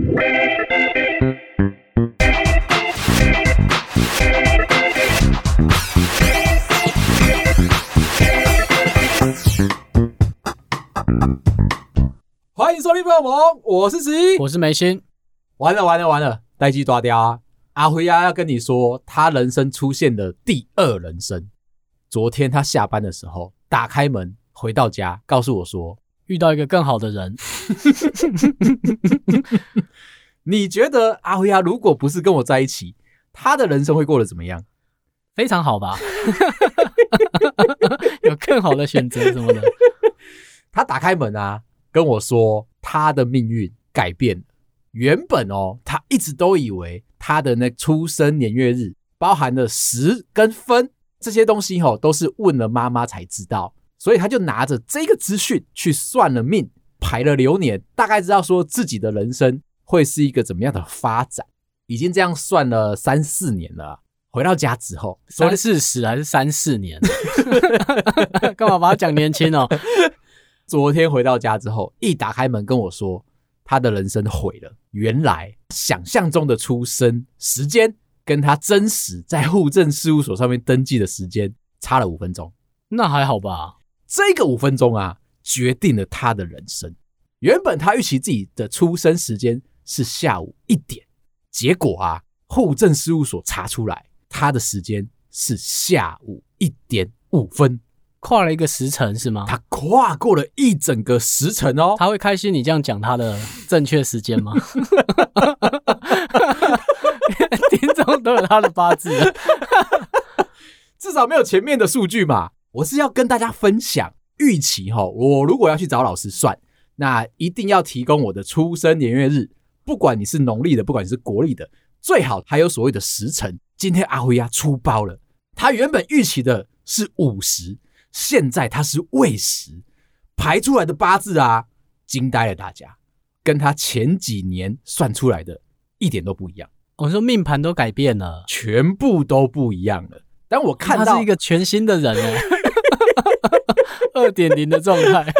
欢迎收听《朋友们》，我是十一，我是梅心。完了完了完了，待机抓掉啊！阿辉呀，要跟你说，他人生出现的第二人生。昨天他下班的时候，打开门回到家，告诉我说遇到一个更好的人。你觉得阿辉呀，如果不是跟我在一起，他的人生会过得怎么样？非常好吧？有更好的选择什么的？他打开门啊，跟我说他的命运改变了。原本哦，他一直都以为他的那出生年月日包含了时跟分这些东西，哦，都是问了妈妈才知道，所以他就拿着这个资讯去算了命，排了流年，大概知道说自己的人生会是一个怎么样的发展。已经这样算了三四年了。回到家之后，三四十还是三四年？干嘛把他讲年轻哦？昨天回到家之后，一打开门跟我说。他的人生毁了。原来想象中的出生时间，跟他真实在户政事务所上面登记的时间差了五分钟。那还好吧？这个五分钟啊，决定了他的人生。原本他预期自己的出生时间是下午一点，结果啊，户政事务所查出来，他的时间是下午一点五分。跨了一个时辰是吗？他跨过了一整个时辰哦。他会开心你这样讲他的正确时间吗？听众都有他的八字，至少没有前面的数据嘛。我是要跟大家分享预期哈。我如果要去找老师算，那一定要提供我的出生年月日，不管你是农历的，不管你是国历的，最好还有所谓的时辰。今天阿辉呀出包了，他原本预期的是午时。现在他是未时排出来的八字啊，惊呆了大家，跟他前几年算出来的一点都不一样。我说命盘都改变了，全部都不一样了。但我看到他是一个全新的人哎，二点零的状态，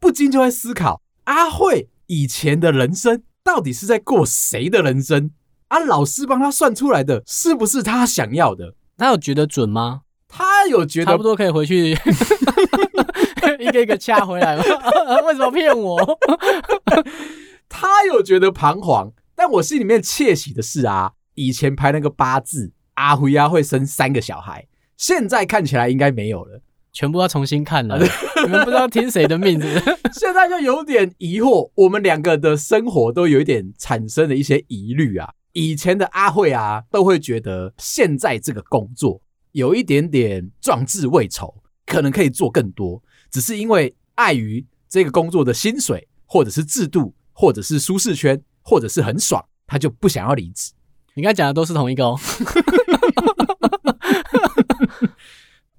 不禁就会思考：阿慧以前的人生到底是在过谁的人生？啊，老师帮他算出来的是不是他想要的？他有觉得准吗？他有觉得差不多可以回去 一个一个掐回来吗？为什么骗我？他有觉得彷徨，但我心里面窃喜的是啊，以前排那个八字，阿辉呀会生三个小孩，现在看起来应该没有了，全部要重新看了。你们不知道听谁的命是是？现在就有点疑惑，我们两个的生活都有一点产生了一些疑虑啊。以前的阿慧啊，都会觉得现在这个工作。有一点点壮志未酬，可能可以做更多，只是因为碍于这个工作的薪水，或者是制度，或者是舒适圈，或者是很爽，他就不想要离职。你刚才讲的都是同一个哦。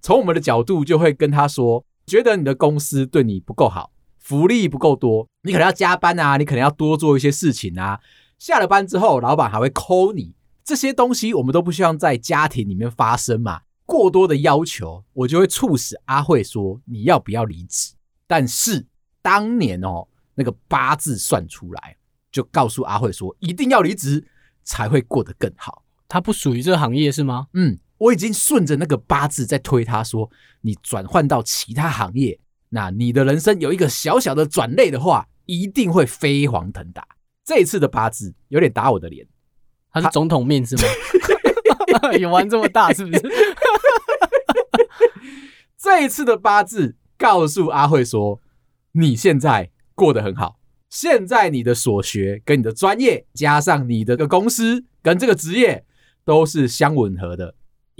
从我们的角度，就会跟他说，觉得你的公司对你不够好，福利不够多，你可能要加班啊，你可能要多做一些事情啊。下了班之后，老板还会 call 你。这些东西我们都不希望在家庭里面发生嘛。过多的要求，我就会促使阿慧说：“你要不要离职？”但是当年哦，那个八字算出来，就告诉阿慧说：“一定要离职，才会过得更好。”他不属于这个行业是吗？嗯，我已经顺着那个八字在推他说：“你转换到其他行业，那你的人生有一个小小的转类的话，一定会飞黄腾达。”这一次的八字有点打我的脸。他是总统命是吗？有玩这么大是不是？这一次的八字告诉阿慧说，你现在过得很好，现在你的所学跟你的专业，加上你的个公司跟这个职业都是相吻合的，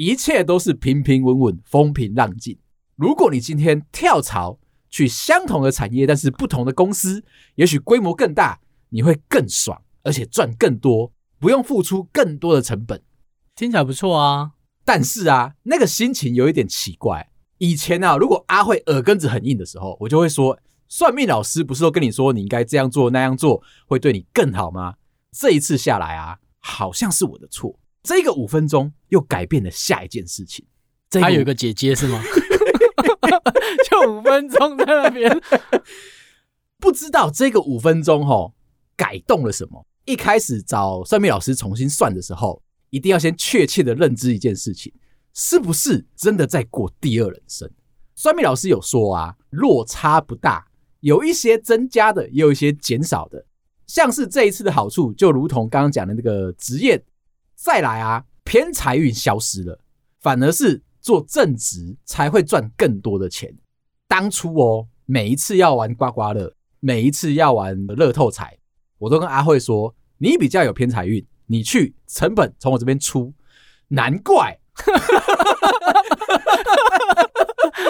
一切都是平平稳稳、风平浪静。如果你今天跳槽去相同的产业，但是不同的公司，也许规模更大，你会更爽，而且赚更多。不用付出更多的成本，听起来不错啊。但是啊，那个心情有一点奇怪。以前啊，如果阿慧耳根子很硬的时候，我就会说，算命老师不是都跟你说你应该这样做那样做会对你更好吗？这一次下来啊，好像是我的错。这个五分钟又改变了下一件事情。他有一个姐姐是吗？就五分钟在那边，不知道这个五分钟齁。改动了什么？一开始找算命老师重新算的时候，一定要先确切的认知一件事情，是不是真的在过第二人生？算命老师有说啊，落差不大，有一些增加的，也有一些减少的。像是这一次的好处，就如同刚刚讲的那个职业，再来啊，偏财运消失了，反而是做正职才会赚更多的钱。当初哦，每一次要玩刮刮乐，每一次要玩乐透彩，我都跟阿慧说，你比较有偏财运，你去成本从我这边出，难怪。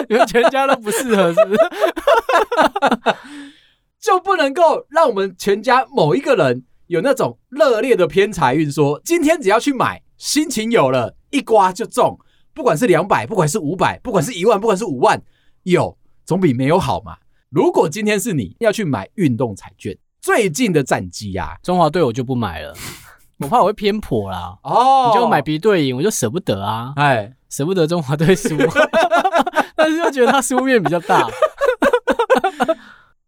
你们全家都不适合，是不是？就不能够让我们全家某一个人有那种热烈的偏财运，说今天只要去买，心情有了，一刮就中，不管是两百，不管是五百，不管是一万，不管是五万，有总比没有好嘛。如果今天是你要去买运动彩券，最近的战绩呀，中华队我就不买了，我怕我会偏颇啦。哦，你就买敌对赢，我就舍不得啊，哎，舍不得中华队输。但是又觉得他输面比较大。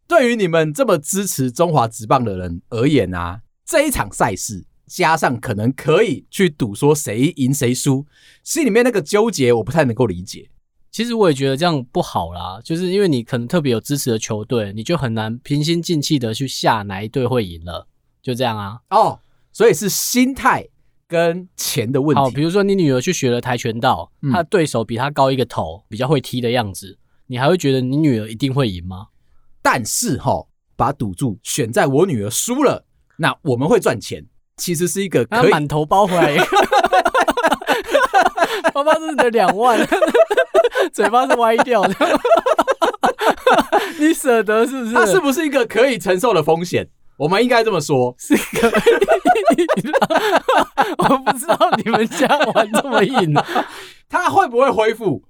对于你们这么支持中华职棒的人而言啊，这一场赛事加上可能可以去赌说谁赢谁输，心里面那个纠结我不太能够理解。其实我也觉得这样不好啦，就是因为你可能特别有支持的球队，你就很难平心静气的去下哪一队会赢了，就这样啊。哦，所以是心态。跟钱的问题。好，比如说你女儿去学了跆拳道，嗯、她的对手比她高一个头，比较会踢的样子，你还会觉得你女儿一定会赢吗？但是哈，把赌注选在我女儿输了，那我们会赚钱，其实是一个可以满头包回来，包包是你的两万，嘴巴是歪掉的，你舍得是不是？它是不是一个可以承受的风险？我们应该这么说，是可以的。我不知道你们家玩这么硬，他会不会恢复？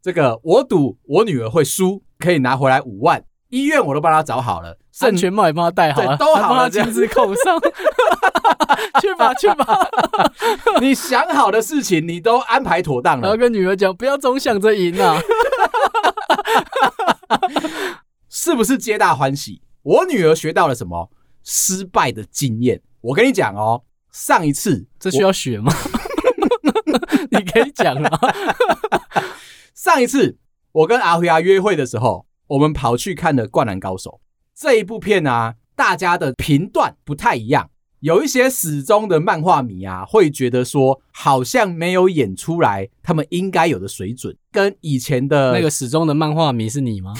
这个我赌我女儿会输，可以拿回来五万。医院我都帮她找好了，安全帽也帮他戴好了，都好了，亲自扣上。去吧，去吧。你想好的事情，你都安排妥当了。然后跟女儿讲，不要总想着赢啊，是不是皆大欢喜？我女儿学到了什么？失败的经验，我跟你讲哦，上一次这需要学吗？你可以讲啊。上一次我跟阿辉亚约会的时候，我们跑去看了《灌篮高手》这一部片啊，大家的评断不太一样。有一些死忠的漫画迷啊，会觉得说好像没有演出来他们应该有的水准，跟以前的那个死忠的漫画迷是你吗？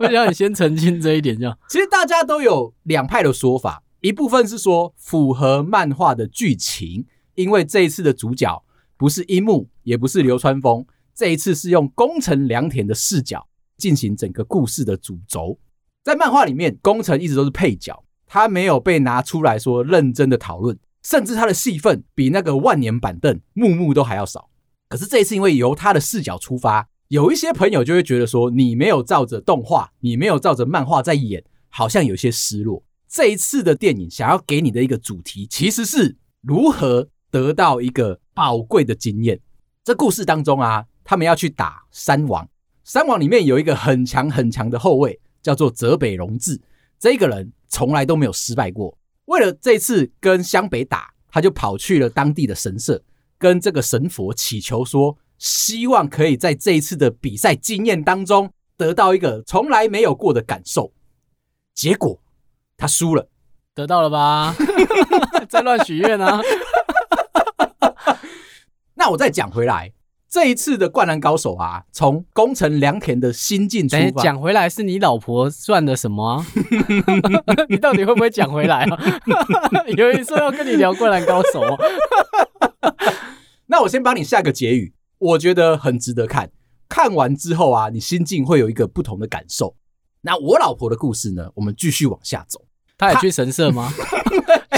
我想你先澄清这一点，这样。其实大家都有两派的说法，一部分是说符合漫画的剧情，因为这一次的主角不是樱木，也不是流川枫，这一次是用宫城良田的视角进行整个故事的主轴。在漫画里面，工程一直都是配角，他没有被拿出来说认真的讨论，甚至他的戏份比那个万年板凳木木都还要少。可是这一次，因为由他的视角出发，有一些朋友就会觉得说，你没有照着动画，你没有照着漫画在演，好像有些失落。这一次的电影想要给你的一个主题，其实是如何得到一个宝贵的经验。这故事当中啊，他们要去打山王，山王里面有一个很强很强的后卫。叫做泽北荣治，这个人从来都没有失败过。为了这次跟湘北打，他就跑去了当地的神社，跟这个神佛祈求说，希望可以在这一次的比赛经验当中得到一个从来没有过的感受。结果他输了，得到了吧？在乱许愿啊！那我再讲回来。这一次的灌篮高手啊，从宫城良田的心境出发。讲回来，是你老婆算的什么啊？你到底会不会讲回来啊？有人说要跟你聊灌篮高手啊。那我先帮你下个结语，我觉得很值得看。看完之后啊，你心境会有一个不同的感受。那我老婆的故事呢？我们继续往下走。她也去神社吗？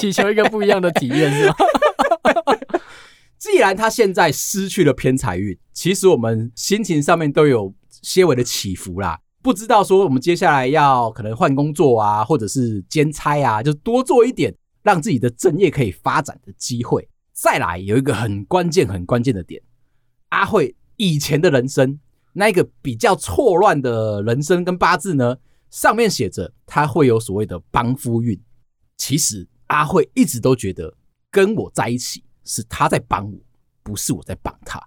祈求一个不一样的体验是吗？既然他现在失去了偏财运，其实我们心情上面都有些微的起伏啦。不知道说我们接下来要可能换工作啊，或者是兼差啊，就多做一点，让自己的正业可以发展的机会。再来有一个很关键、很关键的点，阿慧以前的人生那个比较错乱的人生跟八字呢，上面写着他会有所谓的帮夫运。其实阿慧一直都觉得跟我在一起是他在帮我，不是我在帮他。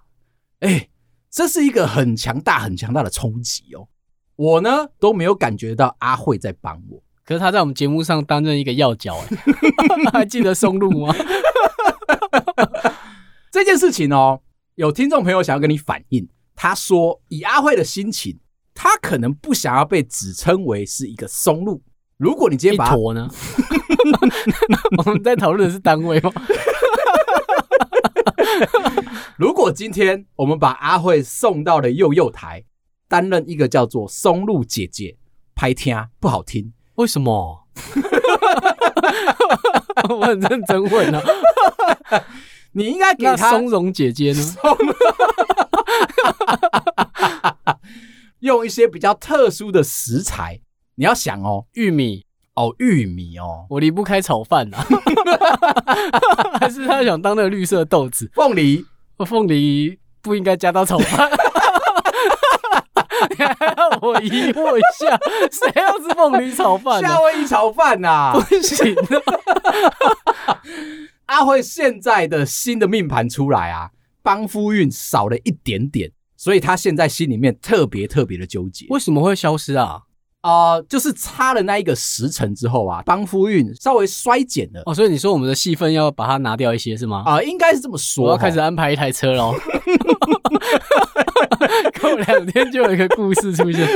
哎，这是一个很强大、很强大的冲击哦。我呢都没有感觉到阿慧在帮我，可是他在我们节目上担任一个要角，哎，还记得松露吗？这件事情哦，有听众朋友想要跟你反映，他说以阿慧的心情，他可能不想要被指称为是一个松露。如果你今天把一坨呢？我们在讨论的是单位吗？如果今天我们把阿慧送到了幼幼台，担任一个叫做松露姐姐，拍听不好听，为什么？我很认真问呢、啊。你应该给她松茸姐姐呢？用一些比较特殊的食材。你要想哦，玉米哦，玉米哦，我离不开炒饭啊。还是他想当那个绿色豆子？凤梨，凤梨不应该加到炒饭。你还让我疑惑一下，谁要吃凤梨炒饭？夏威夷炒饭呐、啊？不行、啊。阿慧现在的新的命盘出来啊，帮夫运少了一点点，所以他现在心里面特别特别的纠结。为什么会消失啊？啊、呃，就是差了那一个时辰之后啊，帮夫运稍微衰减了。哦，所以你说我们的戏份要把它拿掉一些是吗？啊、呃，应该是这么说。我要开始安排一台车喽。过两天就有一个故事出现。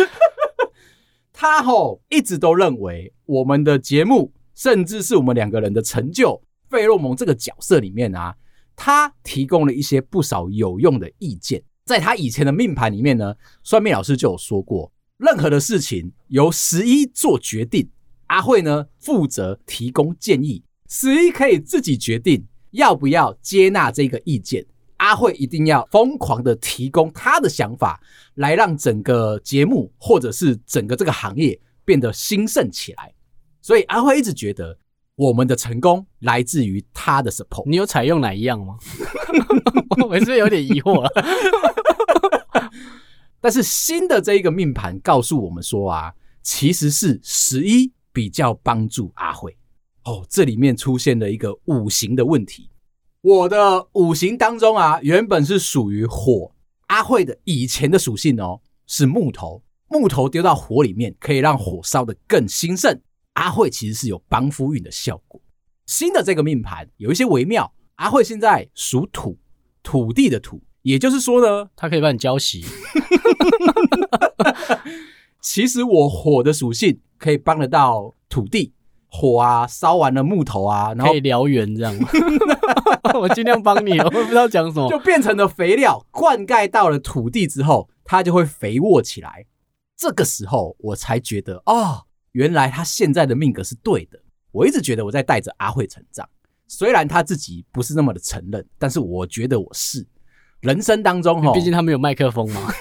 他吼一直都认为我们的节目，甚至是我们两个人的成就，费洛蒙这个角色里面啊，他提供了一些不少有用的意见。在他以前的命盘里面呢，算命老师就有说过。任何的事情由十一做决定，阿慧呢负责提供建议，十一可以自己决定要不要接纳这个意见。阿慧一定要疯狂的提供他的想法，来让整个节目或者是整个这个行业变得兴盛起来。所以阿慧一直觉得我们的成功来自于他的 support。你有采用哪一样吗？我是不是有点疑惑。但是新的这一个命盘告诉我们说啊，其实是十一比较帮助阿慧哦。这里面出现了一个五行的问题。我的五行当中啊，原本是属于火，阿慧的以前的属性哦是木头，木头丢到火里面可以让火烧得更兴盛。阿慧其实是有帮夫运的效果。新的这个命盘有一些微妙，阿慧现在属土，土地的土。也就是说呢，他可以帮你浇洗。其实我火的属性可以帮得到土地，火啊烧完了木头啊，然后可以燎原这样。我尽量帮你，我不知道讲什么，就变成了肥料，灌溉到了土地之后，它就会肥沃起来。这个时候我才觉得，哦，原来他现在的命格是对的。我一直觉得我在带着阿慧成长，虽然他自己不是那么的承认，但是我觉得我是。人生当中，哈，毕竟他没有麦克风嘛，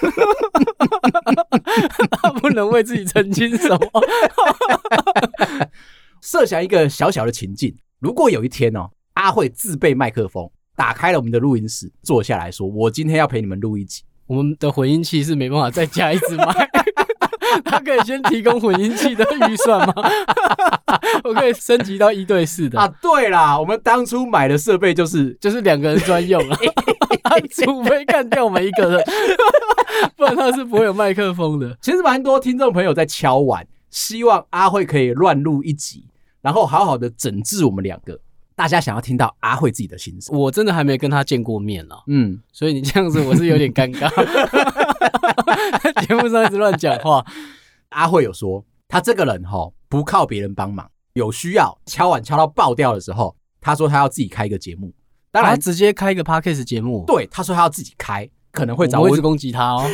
他不能为自己澄清什么。设想一个小小的情境，如果有一天哦，阿慧自备麦克风，打开了我们的录音室，坐下来说：“我今天要陪你们录一集。”我们的混音器是没办法再加一支麦，他可以先提供混音器的预算吗？我可以升级到一对四的啊。对啦，我们当初买的设备就是就是两个人专用了。除非干掉每一个人，不然他是不会有麦克风的。其实蛮多听众朋友在敲碗，希望阿慧可以乱录一集，然后好好的整治我们两个。大家想要听到阿慧自己的心声，我真的还没跟他见过面呢。嗯，所以你这样子我是有点尴尬。节目上一直乱讲话。阿慧有说，他这个人哈不靠别人帮忙，有需要敲碗敲到爆掉的时候，他说他要自己开一个节目。当然，直接开一个 podcast 节目。对，他说他要自己开，可能会找我，我一直攻击他哦。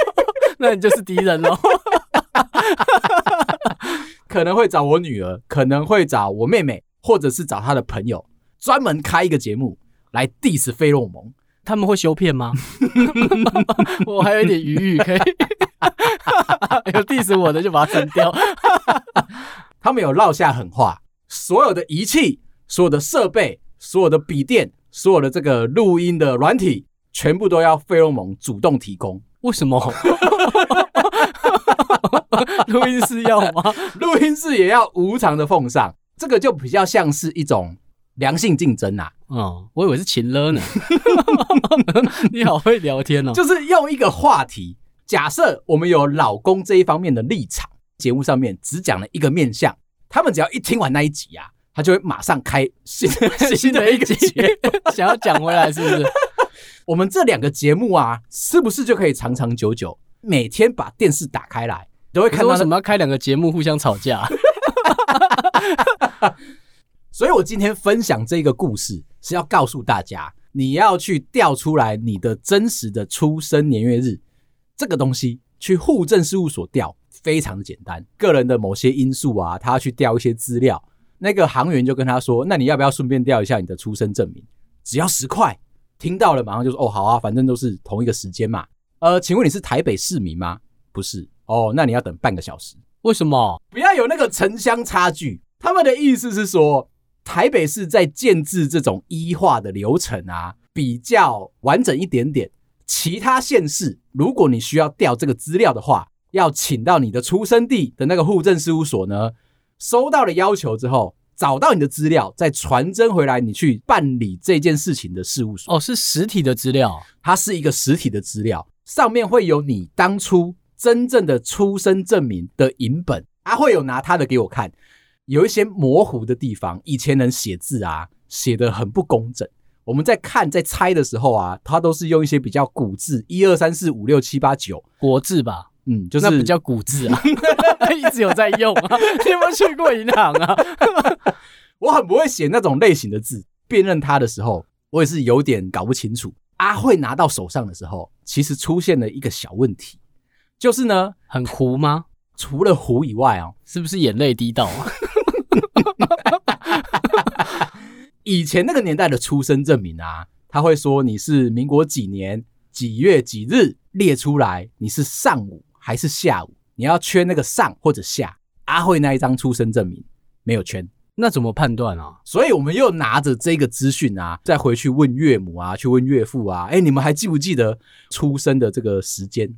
那你就是敌人喽。可能会找我女儿，可能会找我妹妹，或者是找他的朋友，专门开一个节目来 diss 费洛蒙。他们会修片吗？我还有一点余裕，可以有 diss 我的就把它删掉。他们有落下狠话，所有的仪器，所有的设备。所有的笔电，所有的这个录音的软体，全部都要费洛蒙主动提供。为什么？录音室要吗？录音室也要无偿的奉上，这个就比较像是一种良性竞争呐、啊。哦，我以为是情勒呢。你好会聊天哦，就是用一个话题，假设我们有老公这一方面的立场，节目上面只讲了一个面向，他们只要一听完那一集啊，他就会马上开新 新的一个节目，想要讲回来，是不是？我们这两个节目啊，是不是就可以长长久久？每天把电视打开来，都会看到。为什么要开两个节目互相吵架？所以我今天分享这个故事，是要告诉大家，你要去调出来你的真实的出生年月日，这个东西去户政事务所调，非常的简单。个人的某些因素啊，他要去调一些资料，那个行员就跟他说：“那你要不要顺便调一下你的出生证明？只要十块。”听到了，马上就说：“哦，好啊，反正都是同一个时间嘛。”呃，请问你是台北市民吗？不是。哦，那你要等半个小时。为什么？不要有那个城乡差距。他们的意思是说，台北市在建制这种医化的流程啊，比较完整一点点。其他县市，如果你需要调这个资料的话，要请到你的出生地的那个户政事务所呢，收到了要求之后。找到你的资料，再传真回来，你去办理这件事情的事务所。哦，是实体的资料，它是一个实体的资料，上面会有你当初真正的出生证明的影本，啊，会有拿他的给我看，有一些模糊的地方，以前人写字啊，写的很不工整。我们在看在猜的时候啊，他都是用一些比较古字，一二三四五六七八九国字吧。嗯，就是那比较古字啊，一直有在用啊。你有没有去过银行啊？我很不会写那种类型的字，辨认它的时候，我也是有点搞不清楚。阿慧拿到手上的时候，其实出现了一个小问题，就是呢，很糊吗？除了糊以外哦，是不是眼泪滴到啊？以前那个年代的出生证明啊，他会说你是民国几年几月几日列出来，你是上午。还是下午，你要圈那个上或者下。阿慧那一张出生证明没有圈，那怎么判断啊？所以我们又拿着这个资讯啊，再回去问岳母啊，去问岳父啊。哎，你们还记不记得出生的这个时间？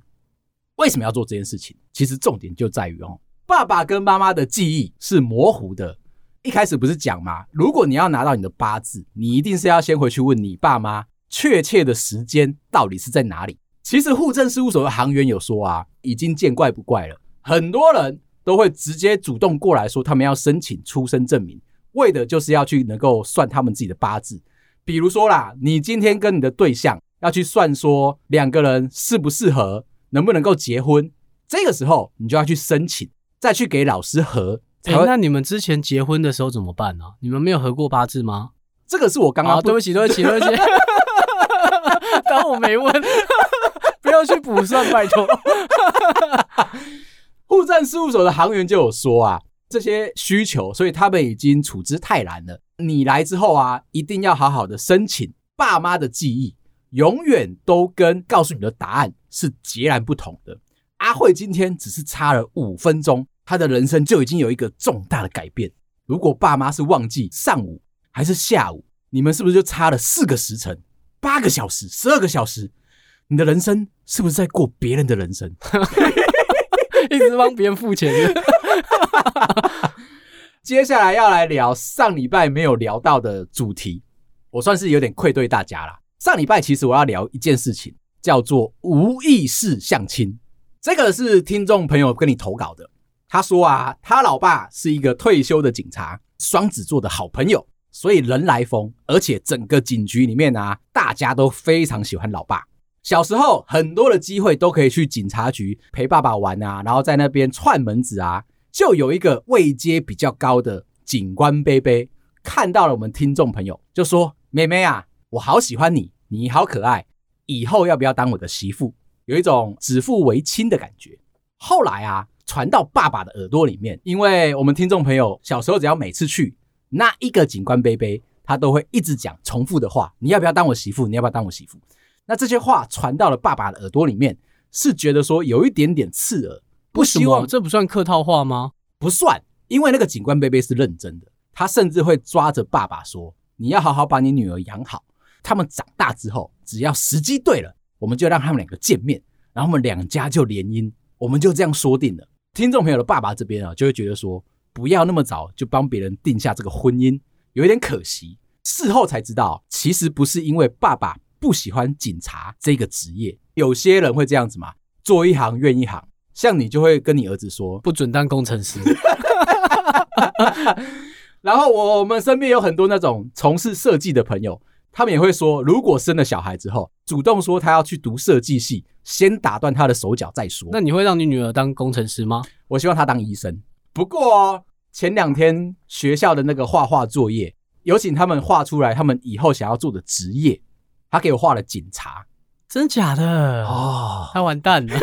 为什么要做这件事情？其实重点就在于哦，爸爸跟妈妈的记忆是模糊的。一开始不是讲吗？如果你要拿到你的八字，你一定是要先回去问你爸妈确切的时间到底是在哪里。其实户政事务所的行员有说啊，已经见怪不怪了。很多人都会直接主动过来说，他们要申请出生证明，为的就是要去能够算他们自己的八字。比如说啦，你今天跟你的对象要去算说两个人适不适合，能不能够结婚，这个时候你就要去申请，再去给老师核。哎，那你们之前结婚的时候怎么办呢？你们没有合过八字吗？这个是我刚刚……对不起，对不起，对不起，当我没问。不要去补算，拜托。护站事务所的行员就有说啊，这些需求，所以他们已经处之泰然了。你来之后啊，一定要好好的申请。爸妈的记忆永远都跟告诉你的答案是截然不同的。阿慧今天只是差了五分钟，她的人生就已经有一个重大的改变。如果爸妈是忘记上午还是下午，你们是不是就差了四个时辰、八个小时、十二个小时？你的人生是不是在过别人的人生？一直帮别人付钱。接下来要来聊上礼拜没有聊到的主题，我算是有点愧对大家啦。上礼拜其实我要聊一件事情，叫做无意识相亲。这个是听众朋友跟你投稿的，他说啊，他老爸是一个退休的警察，双子座的好朋友，所以人来疯，而且整个警局里面啊，大家都非常喜欢老爸。小时候很多的机会都可以去警察局陪爸爸玩啊，然后在那边串门子啊，就有一个位阶比较高的警官伯伯看到了我们听众朋友，就说：“妹妹啊，我好喜欢你，你好可爱，以后要不要当我的媳妇？”有一种指腹为亲的感觉。后来啊，传到爸爸的耳朵里面，因为我们听众朋友小时候只要每次去那一个警官伯伯，他都会一直讲重复的话：“你要不要当我媳妇？你要不要当我媳妇？”那这些话传到了爸爸的耳朵里面，是觉得说有一点点刺耳，不希望。这不算客套话吗？不算，因为那个警官贝贝是认真的，他甚至会抓着爸爸说：“你要好好把你女儿养好，他们长大之后，只要时机对了，我们就让他们两个见面，然后我们两家就联姻，我们就这样说定了。”听众朋友的爸爸这边啊，就会觉得说，不要那么早就帮别人定下这个婚姻，有一点可惜。事后才知道，其实不是因为爸爸不喜欢警察这个职业，有些人会这样子嘛，做一行怨一行。像你就会跟你儿子说，不准当工程师。然后我我们身边有很多那种从事设计的朋友，他们也会说，如果生了小孩之后，主动说他要去读设计系，先打断他的手脚再说。那你会让你女儿当工程师吗？我希望她当医生。不过前两天学校的那个画画作业。有请他们画出来，他们以后想要做的职业。他给我画了警察，真假的哦？他完蛋了，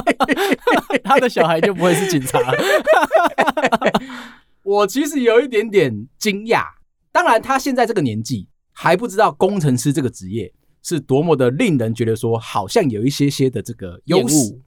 他的小孩就不会是警察。我其实有一点点惊讶。当然，他现在这个年纪还不知道工程师这个职业是多么的令人觉得说好像有一些些的这个优势。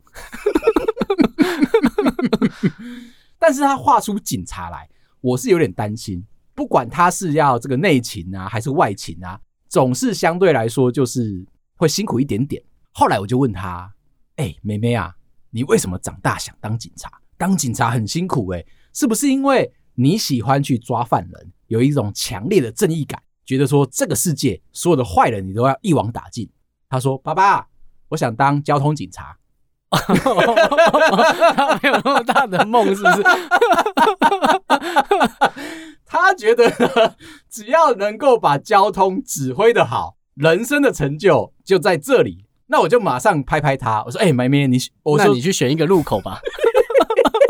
但是他画出警察来，我是有点担心。不管他是要这个内勤啊，还是外勤啊，总是相对来说就是会辛苦一点点。后来我就问他：“哎、欸，妹妹啊，你为什么长大想当警察？当警察很辛苦诶、欸，是不是因为你喜欢去抓犯人，有一种强烈的正义感，觉得说这个世界所有的坏人你都要一网打尽？”他说：“爸爸，我想当交通警察。”他没有那么大的梦，是不是？他觉得 只要能够把交通指挥的好，人生的成就就在这里。那我就马上拍拍他，我说：“哎，妹妹，你我说你去选一个路口吧，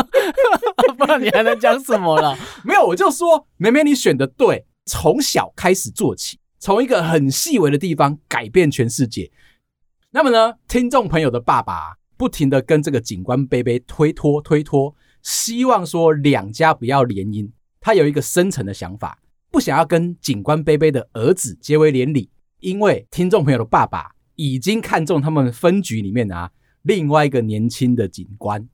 不然你还能讲什么了？没有，我就说，妹妹，你选的对，从小开始做起，从一个很细微的地方改变全世界。那么呢，听众朋友的爸爸不停的跟这个警官贝贝推脱推脱，希望说两家不要联姻。”他有一个深层的想法，不想要跟警官杯杯的儿子结为连理，因为听众朋友的爸爸已经看中他们分局里面啊另外一个年轻的警官，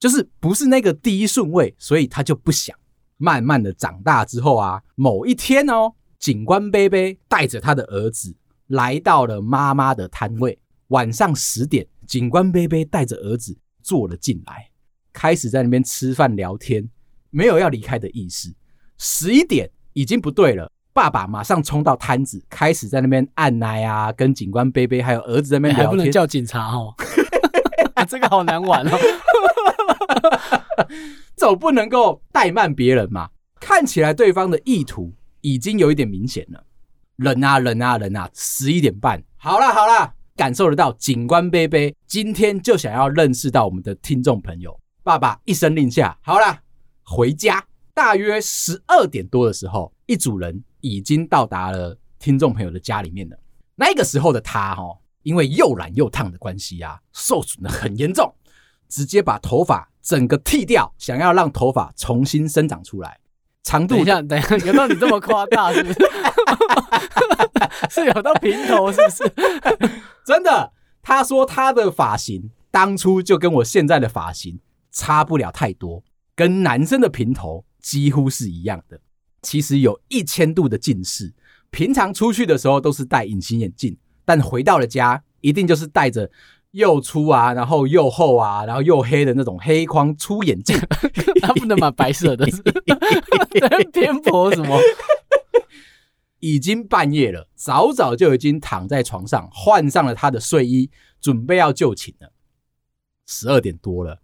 就是不是那个第一顺位，所以他就不想。慢慢的长大之后啊，某一天哦，警官杯杯带着他的儿子来到了妈妈的摊位，晚上十点，警官杯杯带着儿子坐了进来，开始在那边吃饭聊天。没有要离开的意思。十一点已经不对了，爸爸马上冲到摊子，开始在那边按奶啊，跟警官杯杯还有儿子在那边聊天。还不能叫警察哦，这个好难玩哦。总不能够怠慢别人嘛。看起来对方的意图已经有一点明显了。忍啊忍啊忍啊！十一点半，好啦好啦，感受得到警官杯杯今天就想要认识到我们的听众朋友。爸爸一声令下，好了。回家，大约十二点多的时候，一组人已经到达了听众朋友的家里面了。那个时候的他，哈，因为又染又烫的关系啊，受损的很严重，直接把头发整个剃掉，想要让头发重新生长出来。长度，等一下，等一下，有到你这么夸大 是不是？是有到平头是不是？真的，他说他的发型当初就跟我现在的发型差不了太多。跟男生的平头几乎是一样的，其实有一千度的近视。平常出去的时候都是戴隐形眼镜，但回到了家，一定就是戴着又粗啊，然后又厚啊，然后又黑的那种黑框粗眼镜。他不能买白色的，偏颇什么？已经半夜了，早早就已经躺在床上，换上了他的睡衣，准备要就寝了。十二点多了，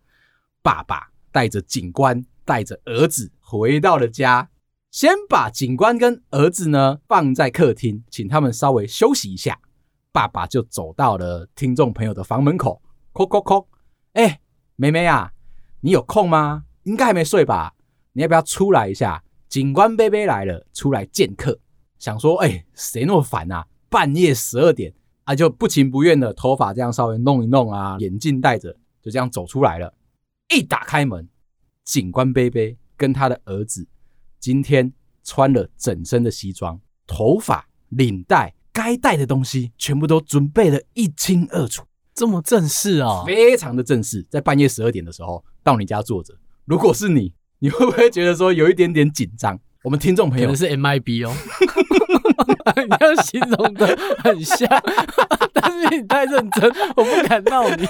爸爸。带着警官，带着儿子回到了家，先把警官跟儿子呢放在客厅，请他们稍微休息一下。爸爸就走到了听众朋友的房门口，叩叩叩。哎，妹妹啊，你有空吗？应该还没睡吧？你要不要出来一下？警官贝贝来了，出来见客。想说，哎，谁那么烦啊？半夜十二点啊，就不情不愿的头发这样稍微弄一弄啊，眼镜戴着，就这样走出来了。一打开门，警官杯杯跟他的儿子今天穿了整身的西装，头发、领带、该带的东西全部都准备的一清二楚，这么正式啊，非常的正式。在半夜十二点的时候到你家坐着，如果是你，你会不会觉得说有一点点紧张？我们听众朋友可能是 MIB 哦，你要形容的很像，但是你太认真，我不敢闹你。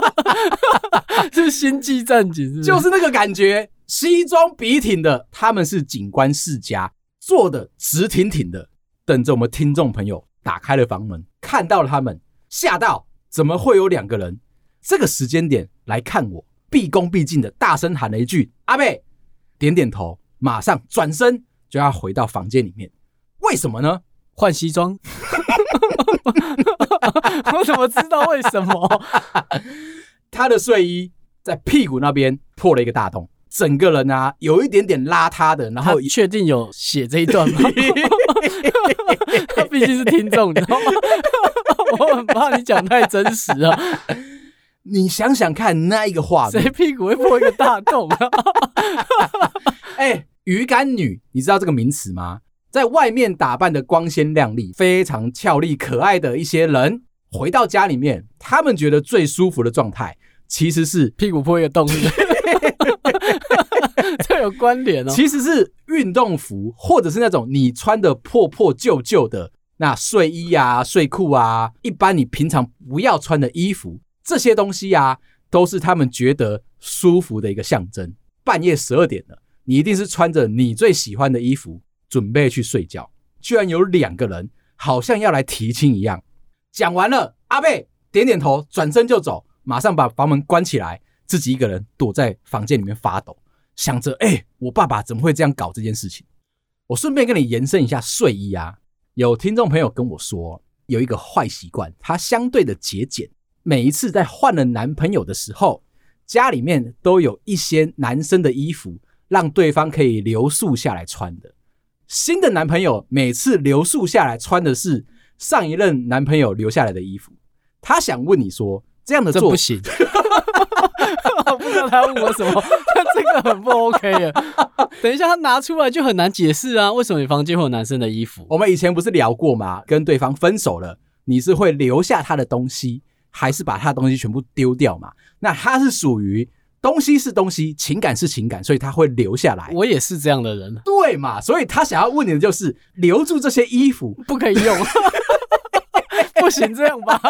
是星际战警是是？就是那个感觉，西装笔挺的，他们是警官世家，坐的直挺挺的，等着我们听众朋友打开了房门，看到了他们，吓到，怎么会有两个人？这个时间点来看我，毕恭毕敬的大声喊了一句：“阿贝！”点点头，马上转身就要回到房间里面。为什么呢？换西装？我怎么知道为什么？他的睡衣在屁股那边破了一个大洞，整个人啊有一点点邋遢的。然后确定有写这一段吗？他毕竟是听众，你知道吗？我很怕你讲太真实啊。你想想看，那一个画面，谁屁股会破一个大洞啊？哎，鱼干女，你知道这个名词吗？在外面打扮的光鲜亮丽、非常俏丽可爱的一些人，回到家里面，他们觉得最舒服的状态，其实是屁股破一个洞，这有关联哦。其实是运动服，或者是那种你穿的破破旧旧的那睡衣啊、睡裤啊，一般你平常不要穿的衣服，这些东西啊，都是他们觉得舒服的一个象征。半夜十二点了，你一定是穿着你最喜欢的衣服。准备去睡觉，居然有两个人好像要来提亲一样。讲完了，阿贝点点头，转身就走，马上把房门关起来，自己一个人躲在房间里面发抖，想着：哎，我爸爸怎么会这样搞这件事情？我顺便跟你延伸一下睡衣啊。有听众朋友跟我说，有一个坏习惯，他相对的节俭，每一次在换了男朋友的时候，家里面都有一些男生的衣服，让对方可以留宿下来穿的。新的男朋友每次留宿下来穿的是上一任男朋友留下来的衣服，他想问你说，这样的做不行，我 不知道他要问我什么，但这个很不 OK 啊。等一下他拿出来就很难解释啊，为什么你房间会有男生的衣服？我们以前不是聊过吗？跟对方分手了，你是会留下他的东西，还是把他的东西全部丢掉嘛？那他是属于。东西是东西，情感是情感，所以他会留下来。我也是这样的人，对嘛？所以他想要问你的就是留住这些衣服，不可以用，不行这样吧？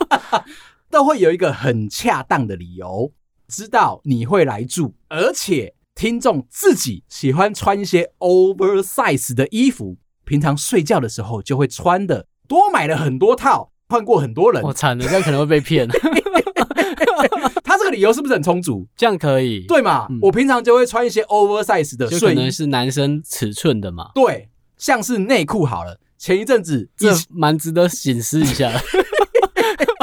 都会有一个很恰当的理由，知道你会来住，而且听众自己喜欢穿一些 oversize 的衣服，平常睡觉的时候就会穿的，多买了很多套，换过很多人。我惨了，这样可能会被骗。理由是不是很充足？这样可以，对嘛？嗯、我平常就会穿一些 oversize 的睡衣，就可能是男生尺寸的嘛。对，像是内裤好了。前一阵子这蛮值得省思一下的。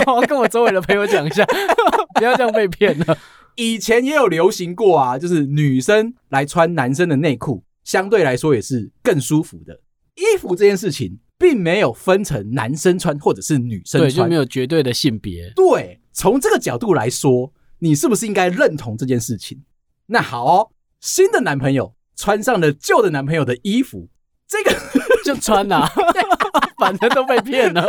我 要跟我周围的朋友讲一下，不要这样被骗了。以前也有流行过啊，就是女生来穿男生的内裤，相对来说也是更舒服的。衣服这件事情，并没有分成男生穿或者是女生穿，对，就没有绝对的性别。对。从这个角度来说，你是不是应该认同这件事情？那好哦，新的男朋友穿上了旧的男朋友的衣服，这个 就穿呐、啊，反正都被骗了。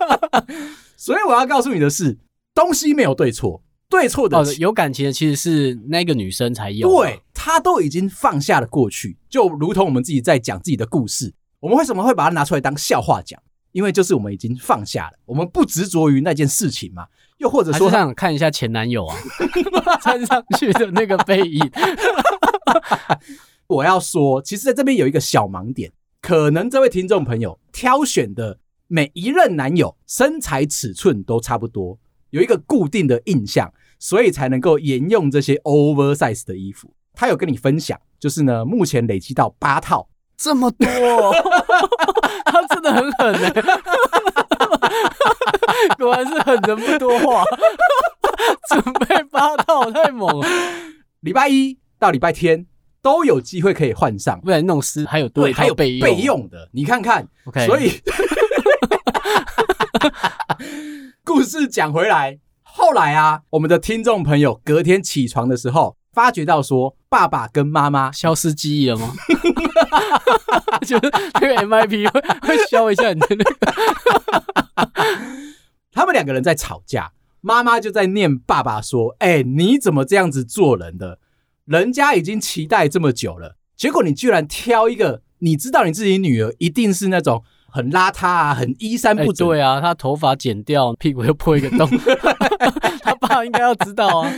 所以我要告诉你的是，东西没有对错，对错的、哦、有感情的其实是那个女生才有，对，她都已经放下了过去，就如同我们自己在讲自己的故事，我们为什么会把它拿出来当笑话讲？因为就是我们已经放下了，我们不执着于那件事情嘛。又或者说，想看一下前男友啊，穿上去的那个背影。我要说，其实在这边有一个小盲点，可能这位听众朋友挑选的每一任男友身材尺寸都差不多，有一个固定的印象，所以才能够沿用这些 oversize 的衣服。他有跟你分享，就是呢，目前累积到八套，这么多，他真的很狠欸。果然是狠人不多话，准备八套太猛了。礼拜一到礼拜天都有机会可以换上，不然弄湿还有对，还有备用备用的。你看看，OK。所以故事讲回来，后来啊，我们的听众朋友隔天起床的时候，发觉到说爸爸跟妈妈消失记忆了吗？就是那个 MIP 会会消一下你的那个。他们两个人在吵架，妈妈就在念爸爸说：“哎，你怎么这样子做人的？人家已经期待这么久了，结果你居然挑一个，你知道你自己女儿一定是那种很邋遢啊，很衣衫不整。欸、对啊，他头发剪掉，屁股又破一个洞，他爸应该要知道啊。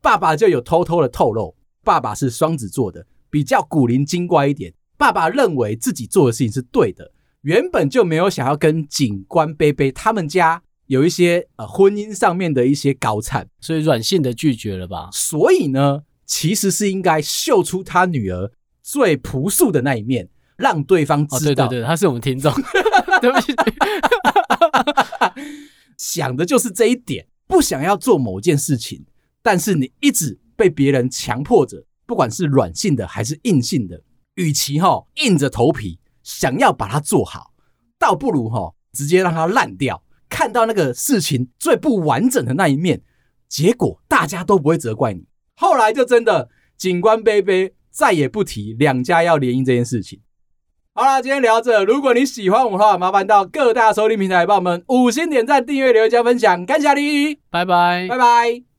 爸爸就有偷偷的透露，爸爸是双子座的，比较古灵精怪一点。爸爸认为自己做的事情是对的，原本就没有想要跟警官贝贝他们家有一些呃婚姻上面的一些高产，所以软性的拒绝了吧。所以呢，其实是应该秀出他女儿最朴素的那一面，让对方知道。哦、对对对，他是我们听众，对不起，想的就是这一点，不想要做某件事情。但是你一直被别人强迫着，不管是软性的还是硬性的，与其哈硬着头皮想要把它做好，倒不如哈直接让它烂掉，看到那个事情最不完整的那一面，结果大家都不会责怪你。后来就真的警官杯杯再也不提两家要联姻这件事情。好啦，今天聊到这，如果你喜欢我们的话，麻烦到各大收听平台帮我们五星点赞、订阅、留言、加分享，感谢你，拜拜，拜拜。